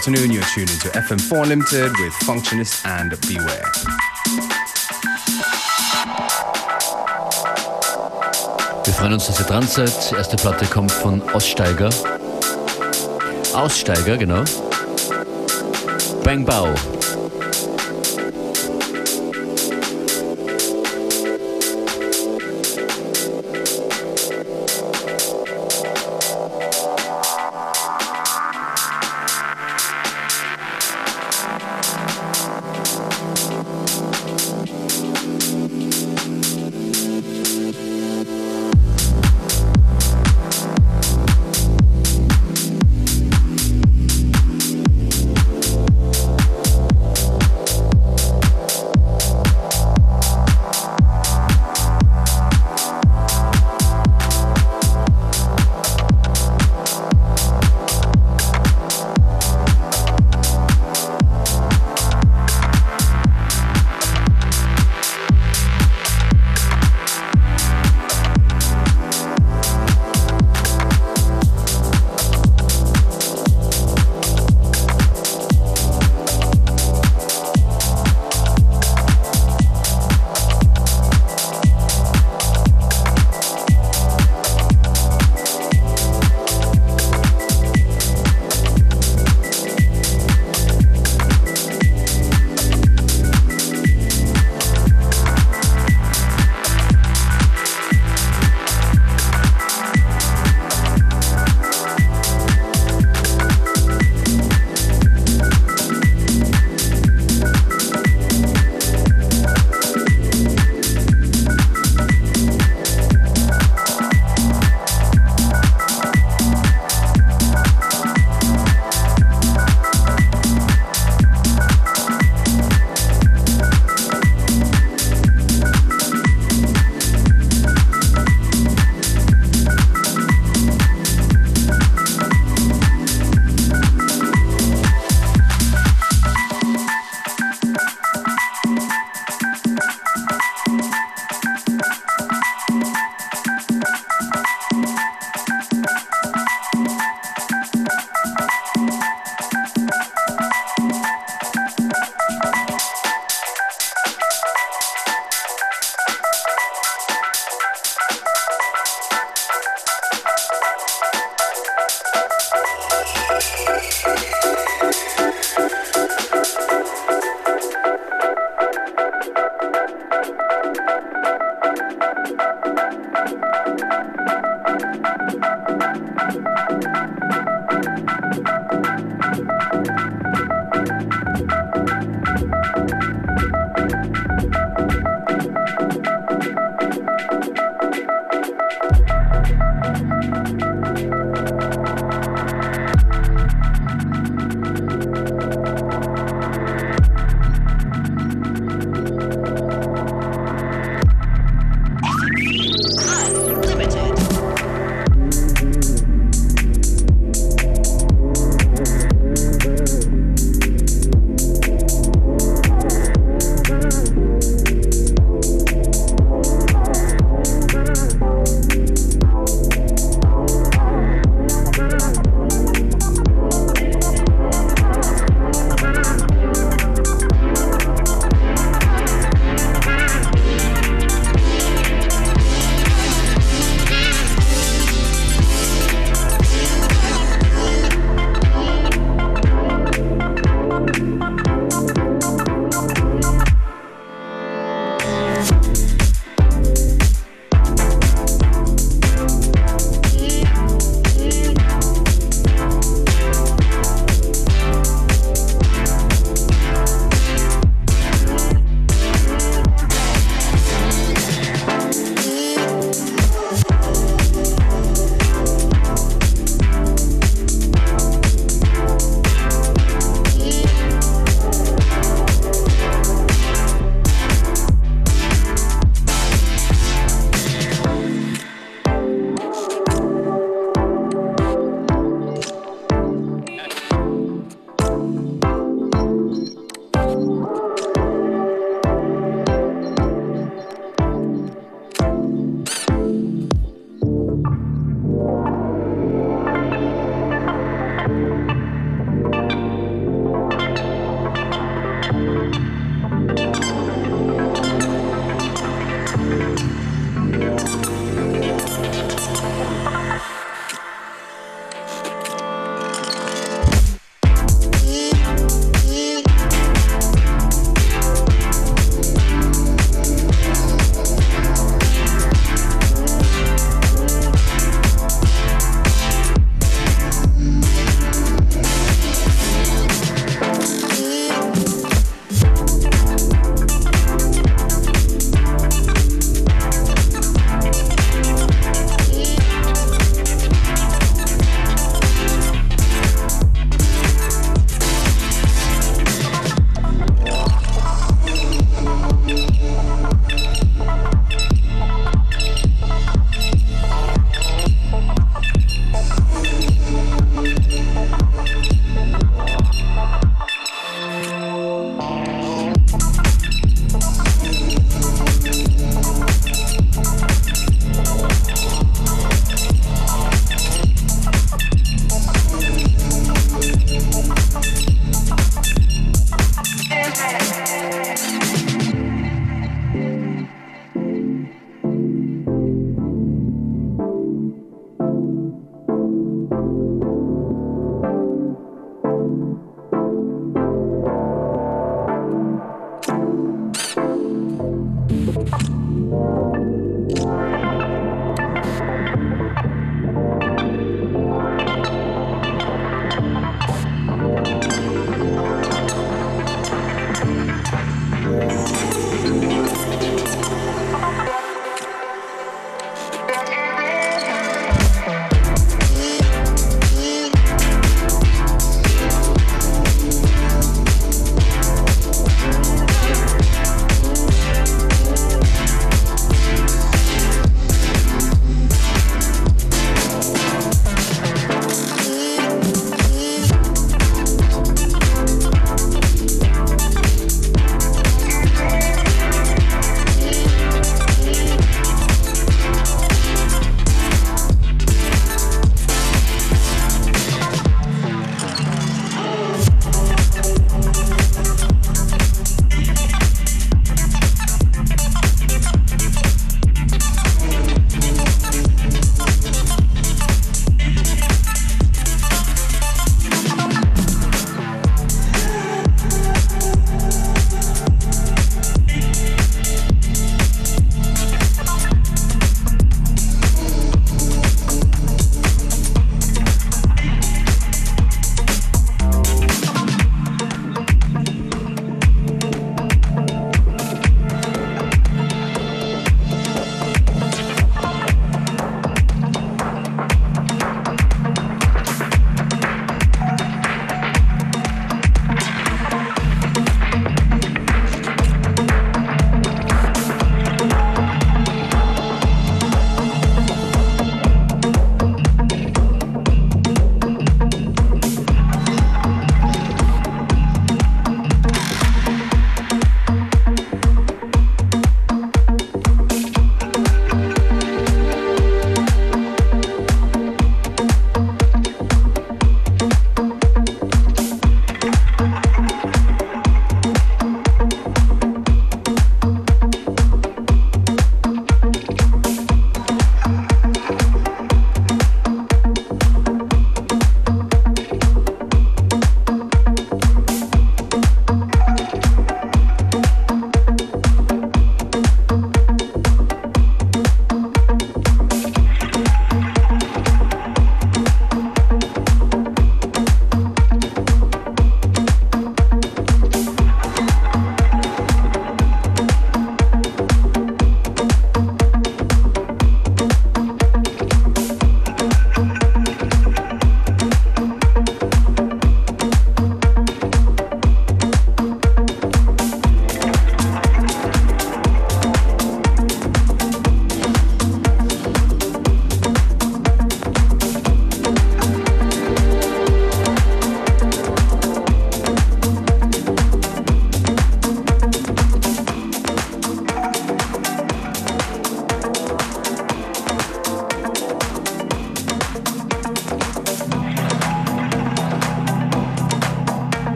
afternoon. You're tuned into FM4 Limited with Functionist and Beware. Wir freuen uns, dass ihr dran seid. Die erste Platte kommt von Aussteiger. Aussteiger, genau. Bang Bao.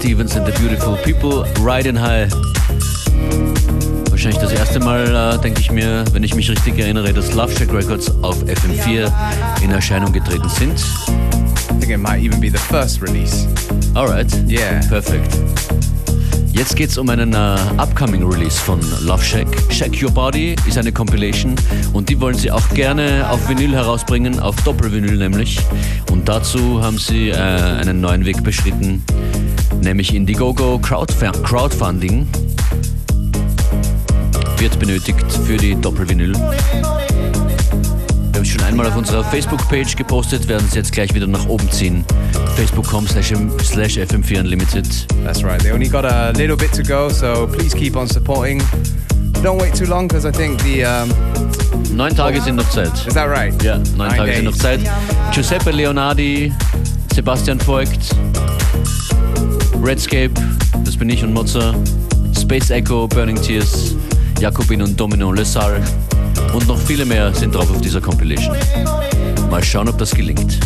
Stevens and the Beautiful People, Riding High. Wahrscheinlich das erste Mal, äh, denke ich mir, wenn ich mich richtig erinnere, dass Love Shack Records auf FM4 in Erscheinung getreten sind. I think it might even be the first release. Alright. Yeah. Perfekt. Jetzt geht es um einen uh, upcoming Release von Love Shack. Shack Your Body ist eine Compilation und die wollen sie auch gerne auf Vinyl herausbringen, auf Doppelvinyl nämlich. Und dazu haben sie uh, einen neuen Weg beschritten, nämlich Indiegogo Crowdfunding wird benötigt für die Doppelvinyl. Wir haben es schon einmal auf unserer Facebook-Page gepostet, werden es jetzt gleich wieder nach oben ziehen. Facebook.com slash FM4 Unlimited. That's right, they only got a little bit to go, so please keep on supporting. Don't wait too long, because I think the... Um neun Tage sind noch Zeit. Is that right? Ja, neun Nine Tage days. sind noch Zeit. Giuseppe Leonardi, Sebastian Voigt, Redscape, das bin ich und Mozza, Space Echo, Burning Tears, Jakobin und Domino Lessal und noch viele mehr sind drauf auf dieser Compilation. Mal schauen, ob das gelingt.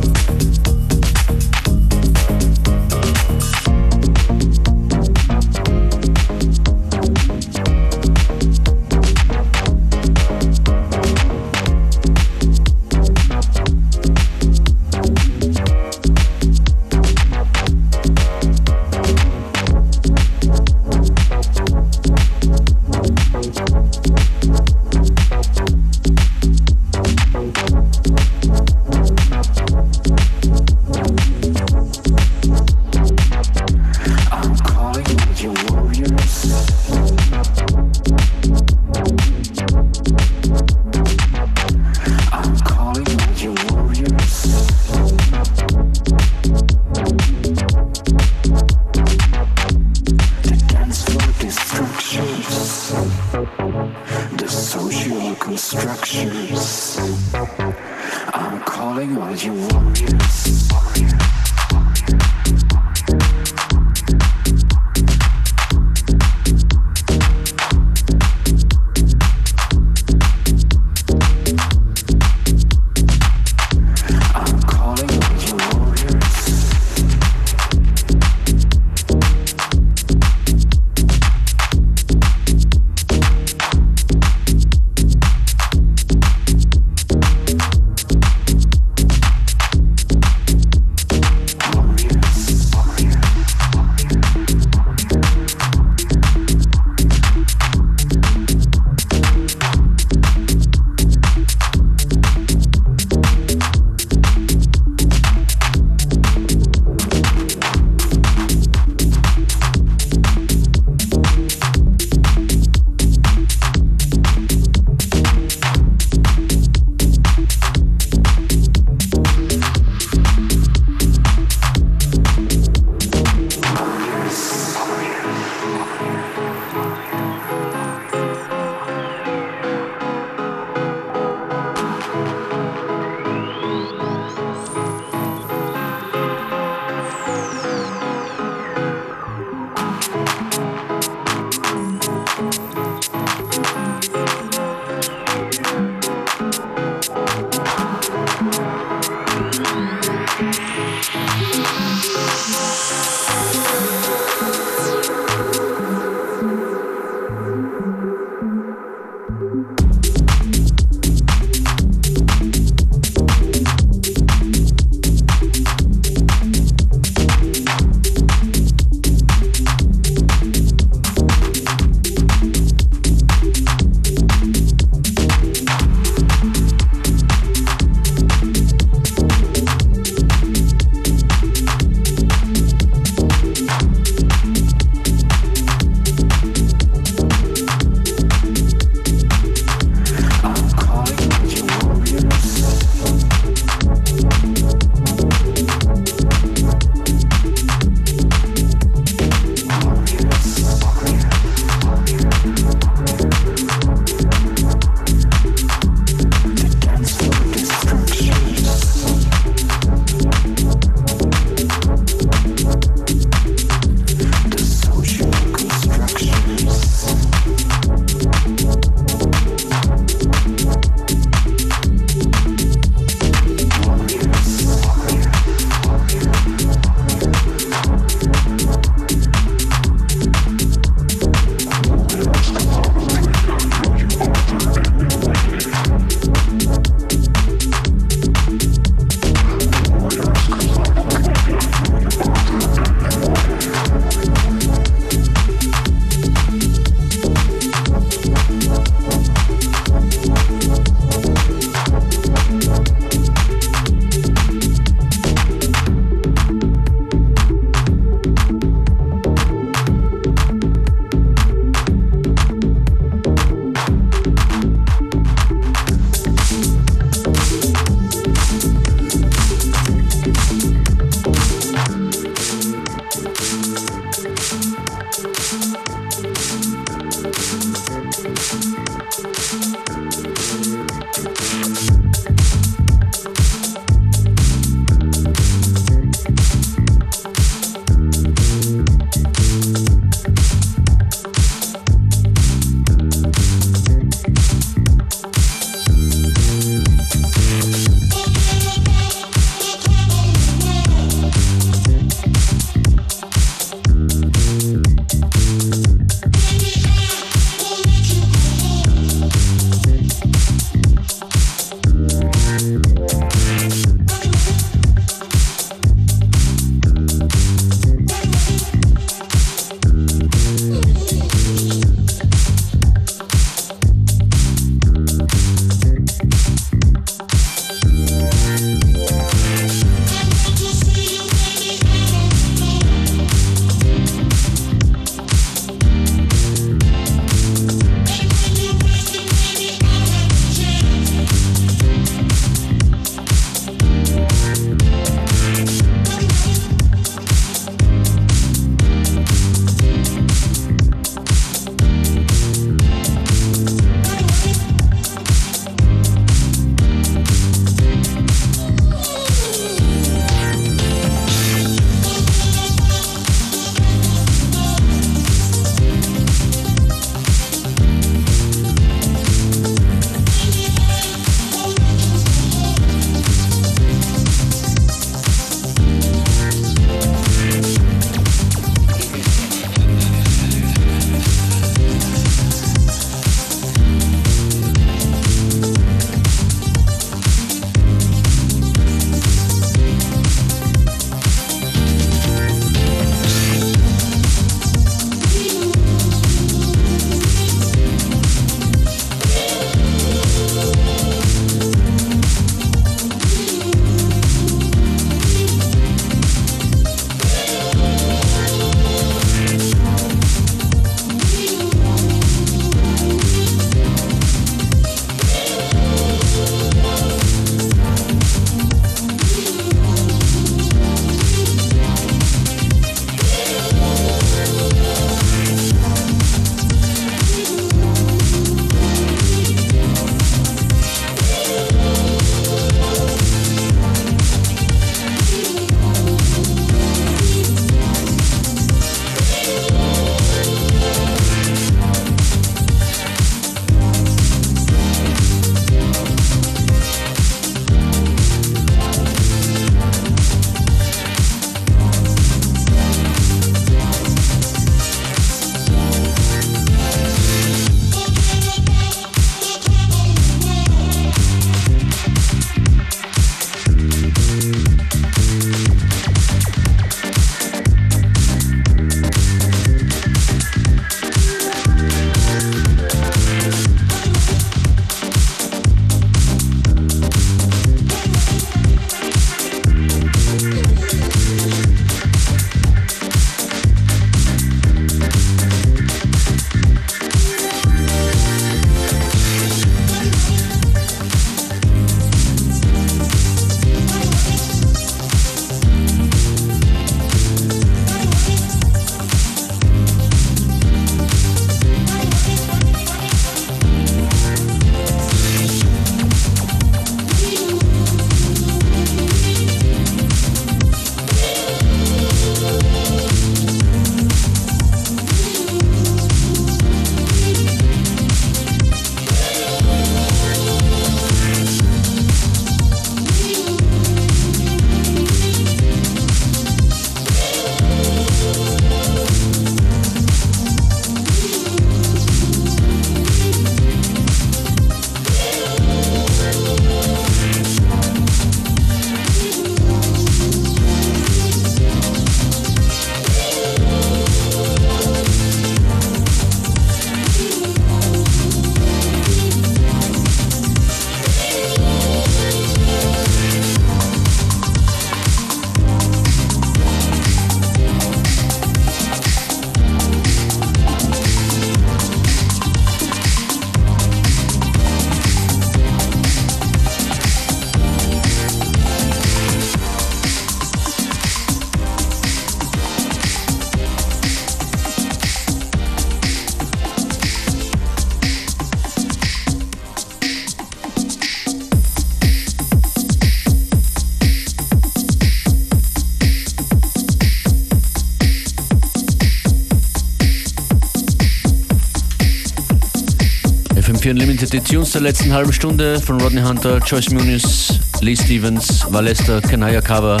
FM4 die Tunes der letzten halben Stunde von Rodney Hunter, Joyce Muniz, Lee Stevens, Valesta, Kanaya Cover,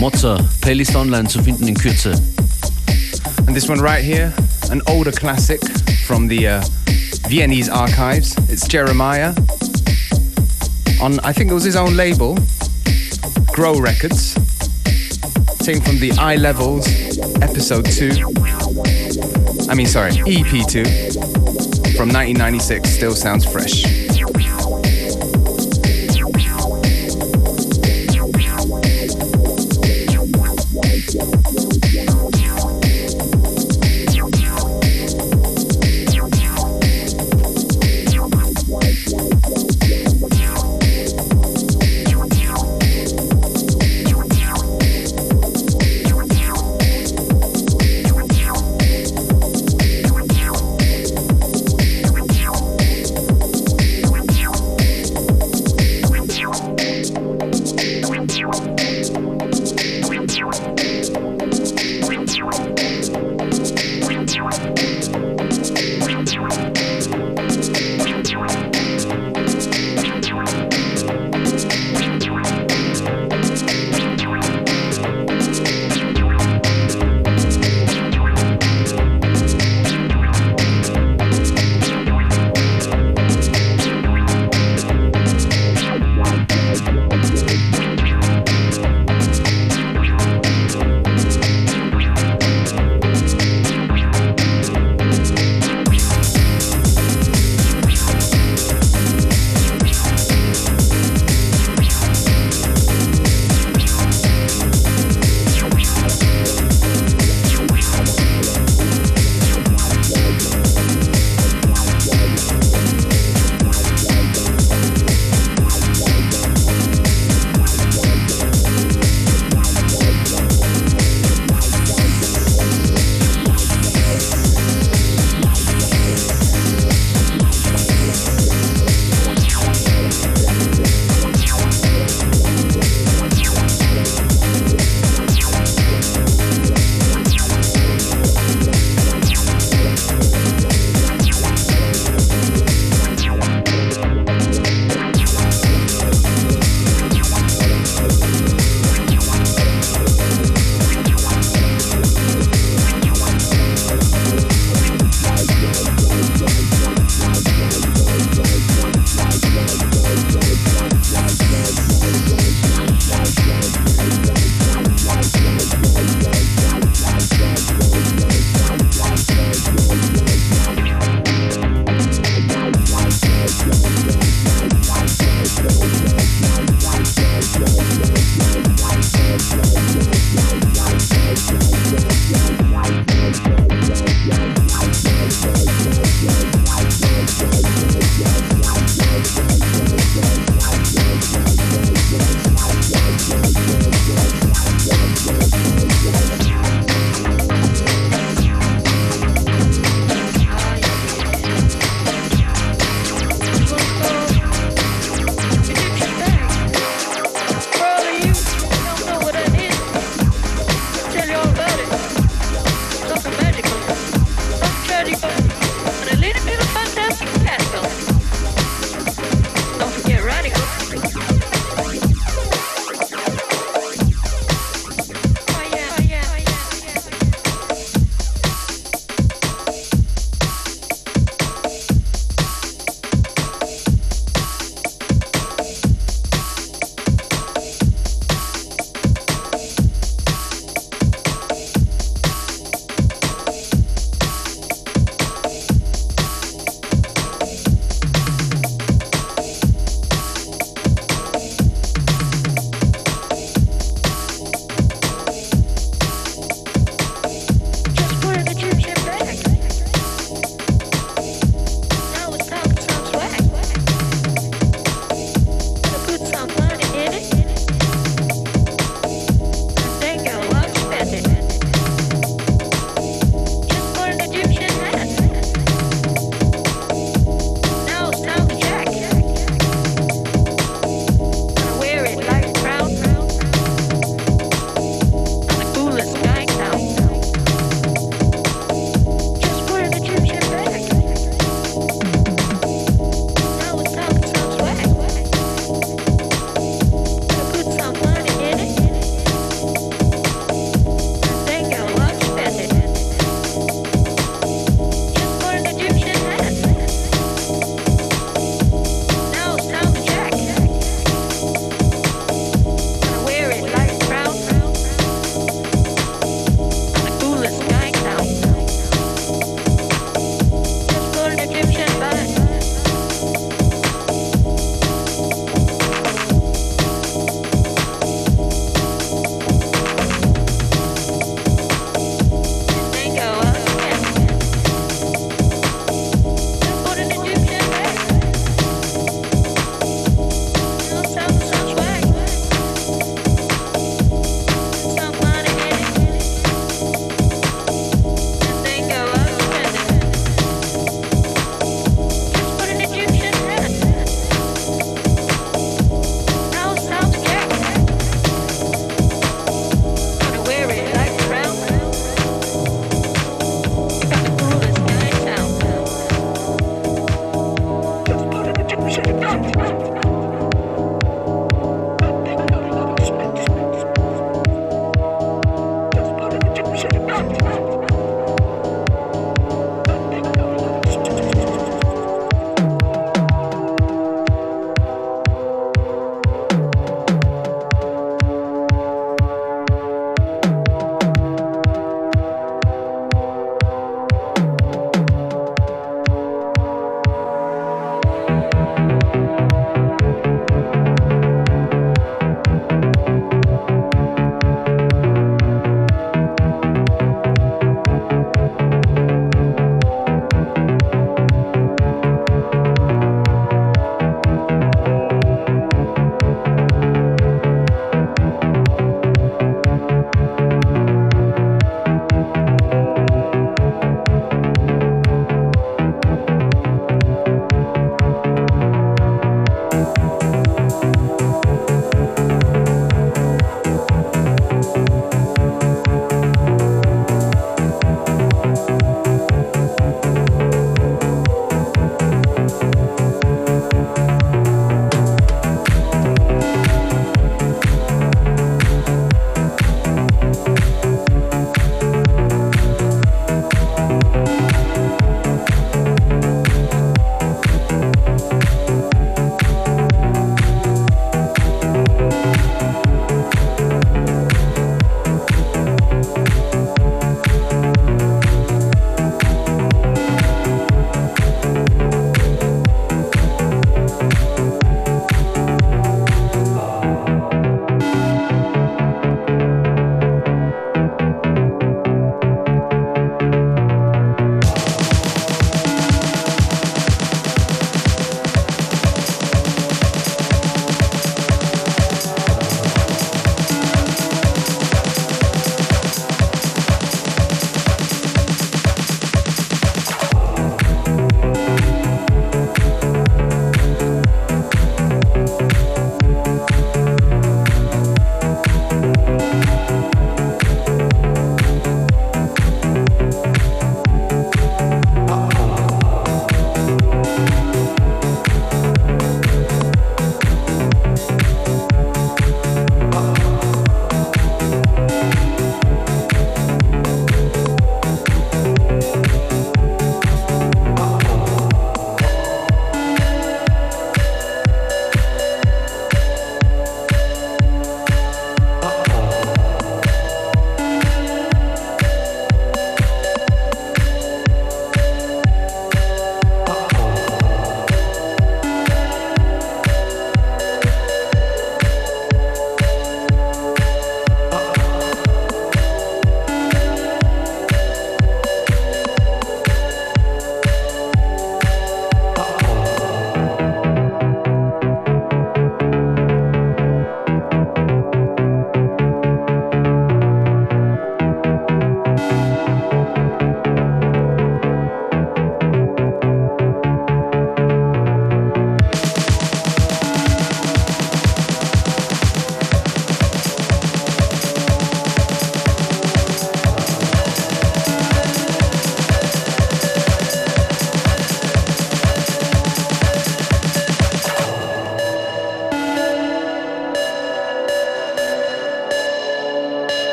Mozza, Playlist online zu finden in Kürze. And this one right here, an older classic from the uh, Viennese archives. It's Jeremiah on, I think it was his own label, Grow Records. Taken from the Eye Levels episode 2. I mean, sorry, EP2 from 1996. Still sounds fresh.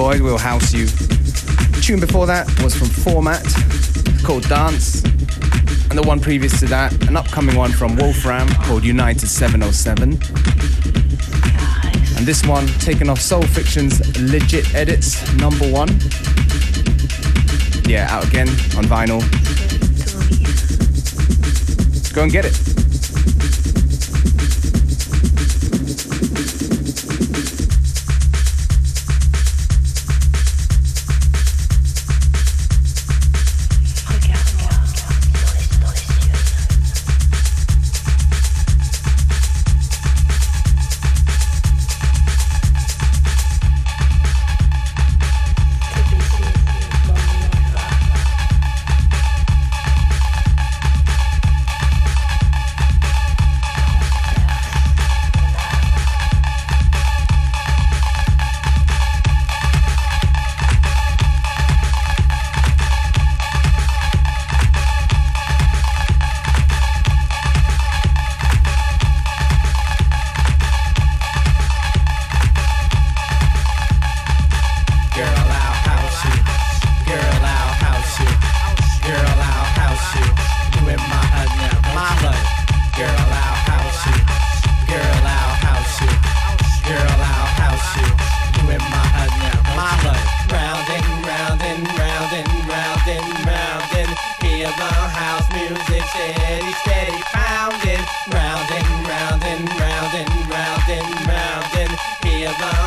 Will house you. The tune before that was from Format called Dance, and the one previous to that, an upcoming one from Wolfram called United 707. And this one taken off Soul Fiction's Legit Edits number one. Yeah, out again on vinyl. Go and get it. Maria Bárbara.